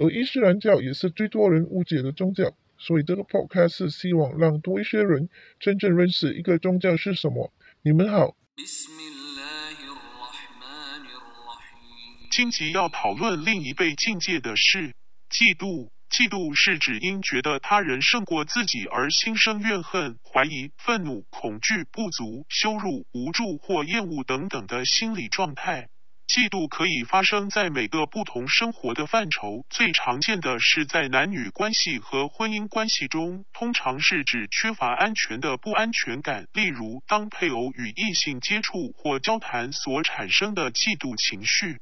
而伊斯兰教也是最多人误解的宗教，所以这个 podcast 是希望让多一些人真正认识一个宗教是什么。你们好。今集要讨论另一被境界的是嫉妒。嫉妒是指因觉得他人胜过自己而心生怨恨、怀疑、愤怒、恐惧、不足、羞辱、无助或厌恶等等的心理状态。嫉妒可以发生在每个不同生活的范畴，最常见的是在男女关系和婚姻关系中，通常是指缺乏安全的不安全感，例如当配偶与异性接触或交谈所产生的嫉妒情绪；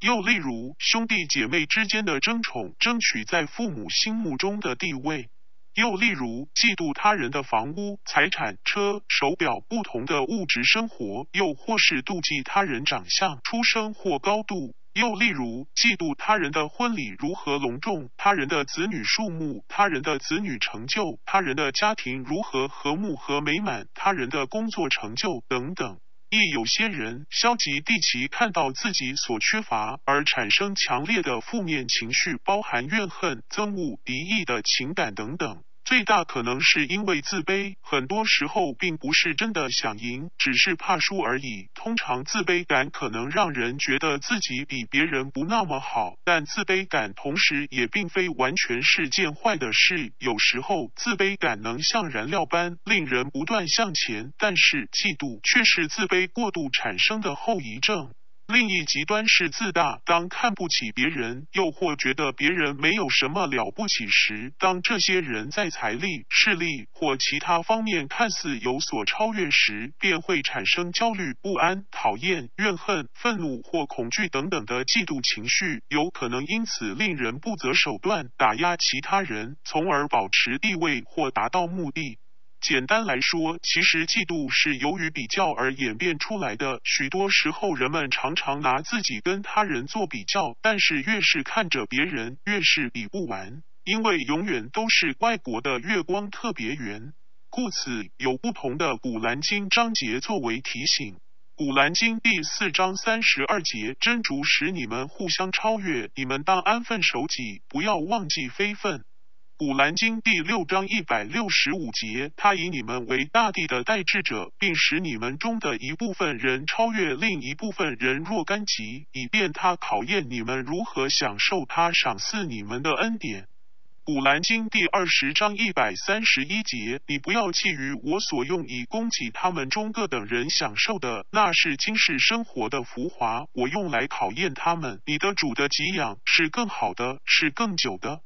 又例如兄弟姐妹之间的争宠，争取在父母心目中的地位。又例如，嫉妒他人的房屋、财产、车、手表不同的物质生活；又或是妒忌他人长相、出生或高度；又例如，嫉妒他人的婚礼如何隆重、他人的子女数目、他人的子女成就、他人的家庭如何和睦和美满、他人的工作成就等等。亦有些人消极地其看到自己所缺乏而产生强烈的负面情绪，包含怨恨、憎恶、敌意的情感等等。最大可能是因为自卑，很多时候并不是真的想赢，只是怕输而已。通常自卑感可能让人觉得自己比别人不那么好，但自卑感同时也并非完全是件坏的事。有时候自卑感能像燃料般令人不断向前，但是嫉妒却是自卑过度产生的后遗症。另一极端是自大，当看不起别人，又或觉得别人没有什么了不起时，当这些人在财力、势力或其他方面看似有所超越时，便会产生焦虑、不安、讨厌、怨恨、愤怒或恐惧等等的嫉妒情绪，有可能因此令人不择手段打压其他人，从而保持地位或达到目的。简单来说，其实嫉妒是由于比较而演变出来的。许多时候，人们常常拿自己跟他人做比较，但是越是看着别人，越是比不完，因为永远都是外国的月光特别圆。故此，有不同的古兰经章节作为提醒。古兰经第四章三十二节：真主使你们互相超越，你们当安分守己，不要忘记非分。古兰经第六章一百六十五节，他以你们为大地的代志者，并使你们中的一部分人超越另一部分人若干级，以便他考验你们如何享受他赏赐你们的恩典。古兰经第二十章一百三十一节，你不要觊觎我所用以供给他们中各等人享受的，那是今世生活的浮华，我用来考验他们。你的主的给养是更好的，是更久的。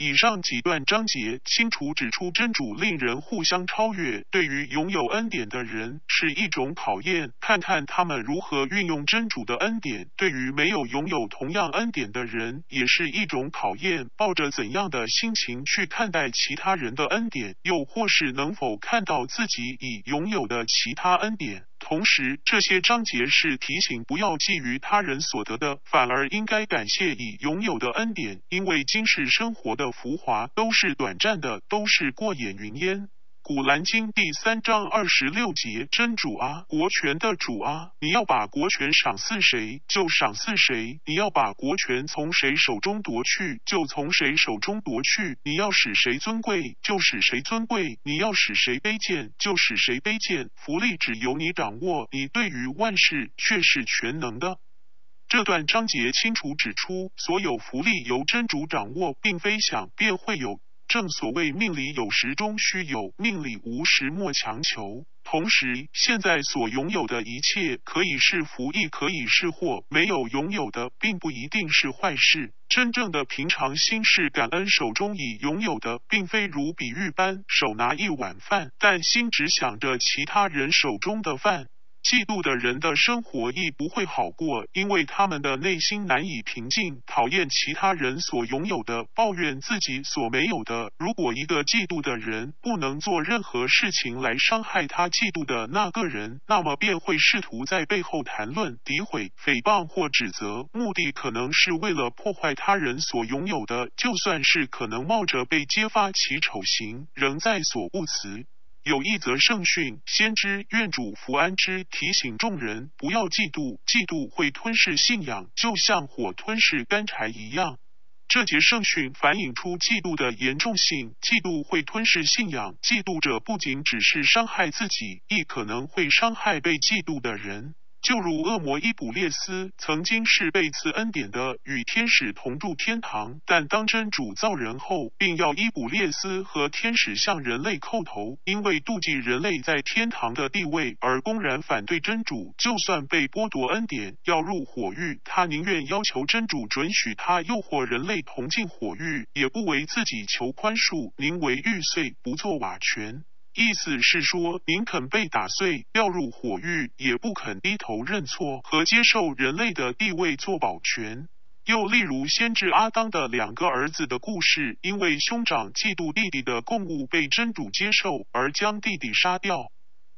以上几段章节清楚指出，真主令人互相超越，对于拥有恩典的人是一种考验，看看他们如何运用真主的恩典；对于没有拥有同样恩典的人，也是一种考验，抱着怎样的心情去看待其他人的恩典，又或是能否看到自己已拥有的其他恩典。同时，这些章节是提醒不要觊觎他人所得的，反而应该感谢已拥有的恩典，因为今世生活的浮华都是短暂的，都是过眼云烟。古兰经第三章二十六节：真主啊，国权的主啊，你要把国权赏赐谁，就赏赐谁；你要把国权从谁手中夺去，就从谁手中夺去；你要使谁尊贵，就使谁尊贵；你要使谁卑贱，就使谁卑贱。福利只由你掌握，你对于万事却是全能的。这段章节清楚指出，所有福利由真主掌握，并非想便会有。正所谓命里有时终须有，命里无时莫强求。同时，现在所拥有的一切可以是福，亦可以是祸。没有拥有的，并不一定是坏事。真正的平常心是感恩手中已拥有的，并非如比喻般手拿一碗饭，但心只想着其他人手中的饭。嫉妒的人的生活亦不会好过，因为他们的内心难以平静，讨厌其他人所拥有的，抱怨自己所没有的。如果一个嫉妒的人不能做任何事情来伤害他嫉妒的那个人，那么便会试图在背后谈论、诋毁、诽谤或指责，目的可能是为了破坏他人所拥有的，就算是可能冒着被揭发其丑行，仍在所不辞。有一则圣训，先知愿主福安之，提醒众人不要嫉妒，嫉妒会吞噬信仰，就像火吞噬干柴一样。这节圣训反映出嫉妒的严重性，嫉妒会吞噬信仰，嫉妒者不仅只是伤害自己，亦可能会伤害被嫉妒的人。就如恶魔伊卜列斯曾经是被赐恩典的，与天使同住天堂，但当真主造人后，并要伊卜列斯和天使向人类叩头，因为妒忌人类在天堂的地位而公然反对真主。就算被剥夺恩典，要入火狱，他宁愿要求真主准许他诱惑人类同进火狱，也不为自己求宽恕，宁为玉碎，不做瓦全。意思是说，宁肯被打碎、掉入火狱，也不肯低头认错和接受人类的地位做保全。又例如，先知阿当的两个儿子的故事，因为兄长嫉妒弟弟的供物被真主接受，而将弟弟杀掉。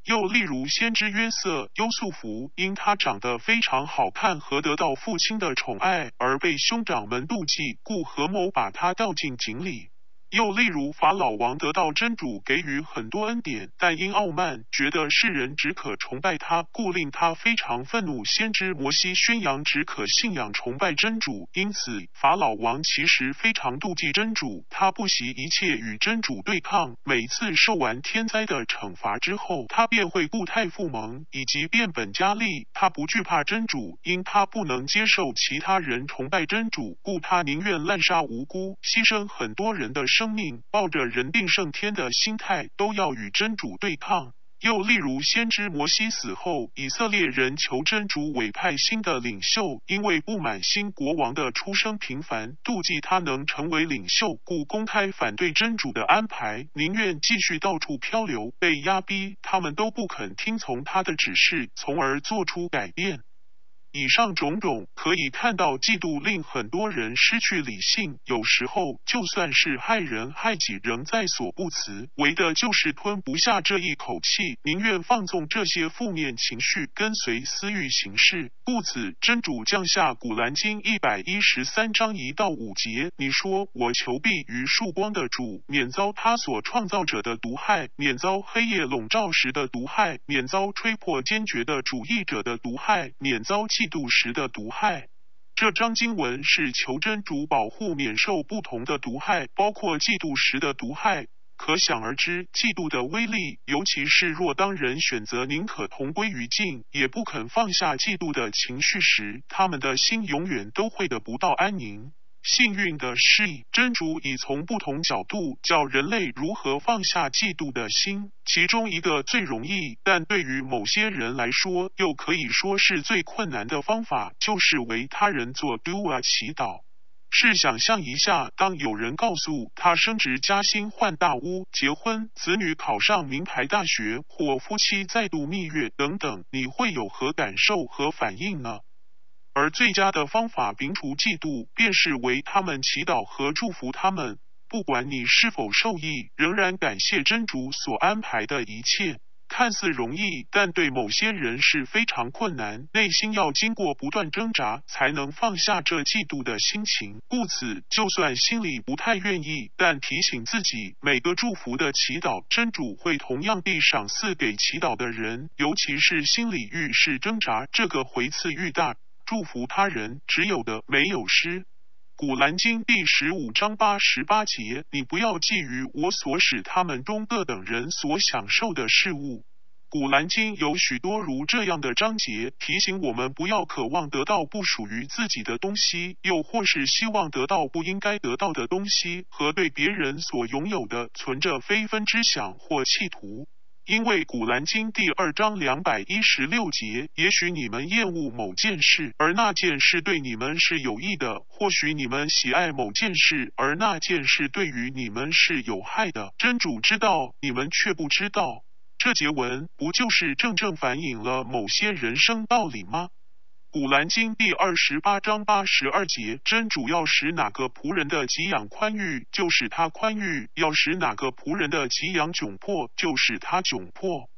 又例如，先知约瑟、优素福，因他长得非常好看和得到父亲的宠爱，而被兄长们妒忌，故合谋把他掉进井里。又例如，法老王得到真主给予很多恩典，但因傲慢，觉得世人只可崇拜他，故令他非常愤怒。先知摩西宣扬只可信仰崇拜真主，因此法老王其实非常妒忌真主，他不惜一切与真主对抗。每次受完天灾的惩罚之后，他便会固态复萌，以及变本加厉。他不惧怕真主，因他不能接受其他人崇拜真主，故他宁愿滥杀无辜，牺牲很多人的生。生命抱着人定胜天的心态，都要与真主对抗。又例如，先知摩西死后，以色列人求真主委派新的领袖，因为不满新国王的出生平凡，妒忌他能成为领袖，故公开反对真主的安排，宁愿继续到处漂流，被压逼，他们都不肯听从他的指示，从而做出改变。以上种种可以看到，嫉妒令很多人失去理性。有时候，就算是害人害己，仍在所不辞，为的就是吞不下这一口气，宁愿放纵这些负面情绪，跟随私欲行事。故此，真主降下《古兰经》一百一十三章一到五节：“你说，我求避于曙光的主，免遭他所创造者的毒害，免遭黑夜笼罩时的毒害，免遭吹破坚决的主义者的毒害，免遭。”嫉妒时的毒害，这张经文是求真主保护免受不同的毒害，包括嫉妒时的毒害。可想而知，嫉妒的威力，尤其是若当人选择宁可同归于尽，也不肯放下嫉妒的情绪时，他们的心永远都会得不到安宁。幸运的是，真主已从不同角度教人类如何放下嫉妒的心。其中一个最容易，但对于某些人来说又可以说是最困难的方法，就是为他人做 dua 祈祷。试想象一下，当有人告诉他升职加薪、换大屋、结婚、子女考上名牌大学或夫妻再度蜜月等等，你会有何感受和反应呢？而最佳的方法摒除嫉妒，便是为他们祈祷和祝福他们。不管你是否受益，仍然感谢真主所安排的一切。看似容易，但对某些人是非常困难。内心要经过不断挣扎，才能放下这嫉妒的心情。故此，就算心里不太愿意，但提醒自己，每个祝福的祈祷，真主会同样地赏赐给祈祷的人。尤其是心里愈是挣扎，这个回赐愈大。祝福他人，只有的没有失。古兰经第十五章八十八节：你不要觊觎我所使他们中各等人所享受的事物。古兰经有许多如这样的章节，提醒我们不要渴望得到不属于自己的东西，又或是希望得到不应该得到的东西，和对别人所拥有的存着非分之想或企图。因为《古兰经》第二章两百一十六节，也许你们厌恶某件事，而那件事对你们是有益的；或许你们喜爱某件事，而那件事对于你们是有害的。真主知道，你们却不知道。这节文不就是正正反映了某些人生道理吗？古兰经第二十八章八十二节，真主要使哪个仆人的给养宽裕，就使他宽裕；要使哪个仆人的给养窘迫，就使他窘迫。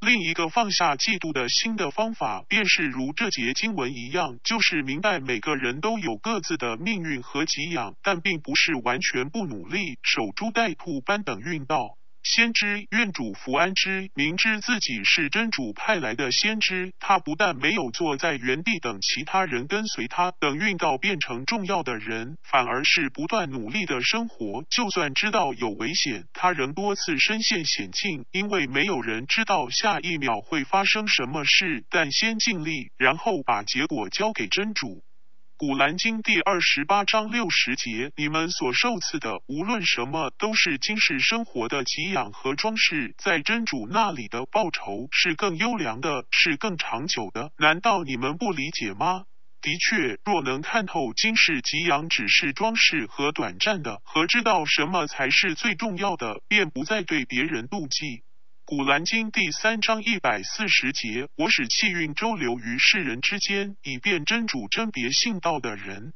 另一个放下嫉妒的新的方法，便是如这节经文一样，就是明白每个人都有各自的命运和给养，但并不是完全不努力，守株待兔般等运道。先知愿主福安之，明知自己是真主派来的先知，他不但没有坐在原地等其他人跟随他，等运道变成重要的人，反而是不断努力的生活。就算知道有危险，他仍多次身陷险境，因为没有人知道下一秒会发生什么事。但先尽力，然后把结果交给真主。古兰经第二十八章六十节，你们所受赐的，无论什么，都是今世生活的给养和装饰，在真主那里的报酬是更优良的，是更长久的。难道你们不理解吗？的确，若能看透今世给养只是装饰和短暂的，和知道什么才是最重要的，便不再对别人妒忌。古兰经第三章一百四十节，我使气运周流于世人之间，以便真主甄别信道的人。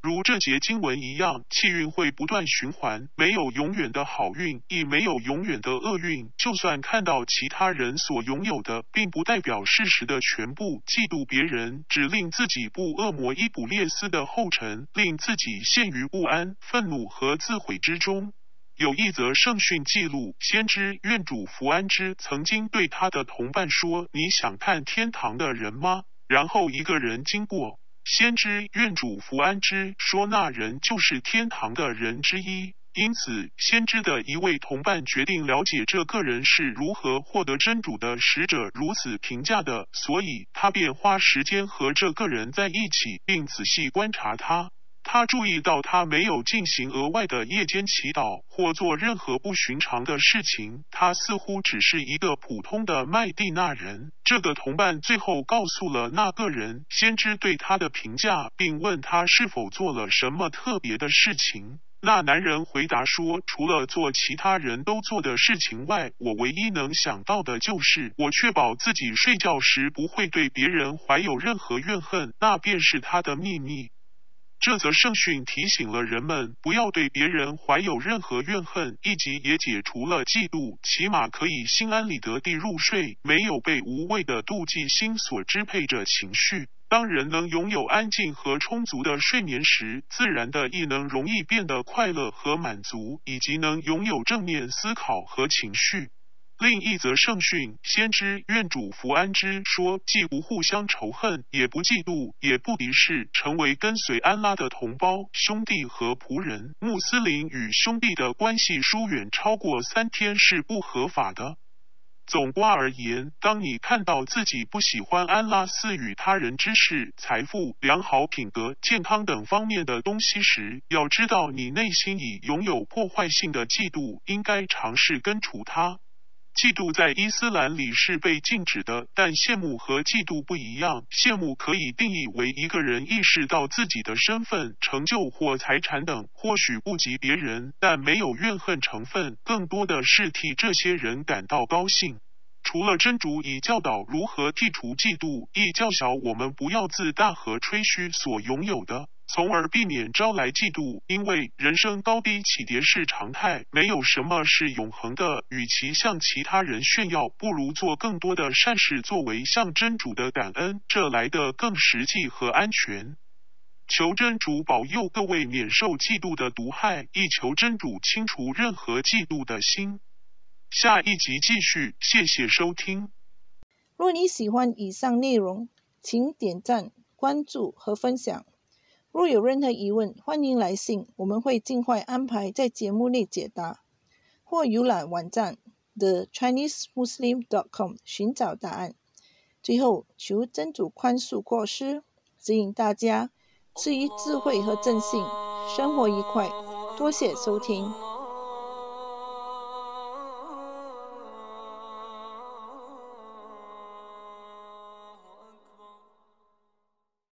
如这节经文一样，气运会不断循环，没有永远的好运，亦没有永远的厄运。就算看到其他人所拥有的，并不代表事实的全部。嫉妒别人，只令自己步恶魔伊卜列斯的后尘，令自己陷于不安、愤怒和自毁之中。有一则圣训记录，先知愿主福安之曾经对他的同伴说：“你想看天堂的人吗？”然后一个人经过，先知愿主福安之说：“那人就是天堂的人之一。”因此，先知的一位同伴决定了解这个人是如何获得真主的使者如此评价的，所以他便花时间和这个人在一起，并仔细观察他。他注意到他没有进行额外的夜间祈祷或做任何不寻常的事情，他似乎只是一个普通的麦地那人。这个同伴最后告诉了那个人先知对他的评价，并问他是否做了什么特别的事情。那男人回答说：“除了做其他人都做的事情外，我唯一能想到的就是我确保自己睡觉时不会对别人怀有任何怨恨，那便是他的秘密。”这则圣训提醒了人们不要对别人怀有任何怨恨，以及也解除了嫉妒，起码可以心安理得地入睡，没有被无谓的妒忌心所支配着情绪。当人能拥有安静和充足的睡眠时，自然的亦能容易变得快乐和满足，以及能拥有正面思考和情绪。另一则圣训，先知愿主福安之说：既不互相仇恨，也不嫉妒，也不敌视，成为跟随安拉的同胞、兄弟和仆人。穆斯林与兄弟的关系疏远超过三天是不合法的。总括而言，当你看到自己不喜欢安拉赐予他人知识、财富、良好品格、健康等方面的东西时，要知道你内心已拥有破坏性的嫉妒，应该尝试根除它。嫉妒在伊斯兰里是被禁止的，但羡慕和嫉妒不一样。羡慕可以定义为一个人意识到自己的身份、成就或财产等或许不及别人，但没有怨恨成分，更多的是替这些人感到高兴。除了真主已教导如何剔除嫉妒，亦教晓我们不要自大和吹嘘所拥有的。从而避免招来嫉妒，因为人生高低起跌是常态，没有什么是永恒的。与其向其他人炫耀，不如做更多的善事作为向真主的感恩，这来的更实际和安全。求真主保佑各位免受嫉妒的毒害，亦求真主清除任何嫉妒的心。下一集继续，谢谢收听。若你喜欢以上内容，请点赞、关注和分享。若有任何疑问，欢迎来信，我们会尽快安排在节目内解答，或浏览网站 the Chinese Muslim dot com 寻找答案。最后，求真主宽恕过失，指引大家赐予智慧和正信，生活愉快。多谢收听。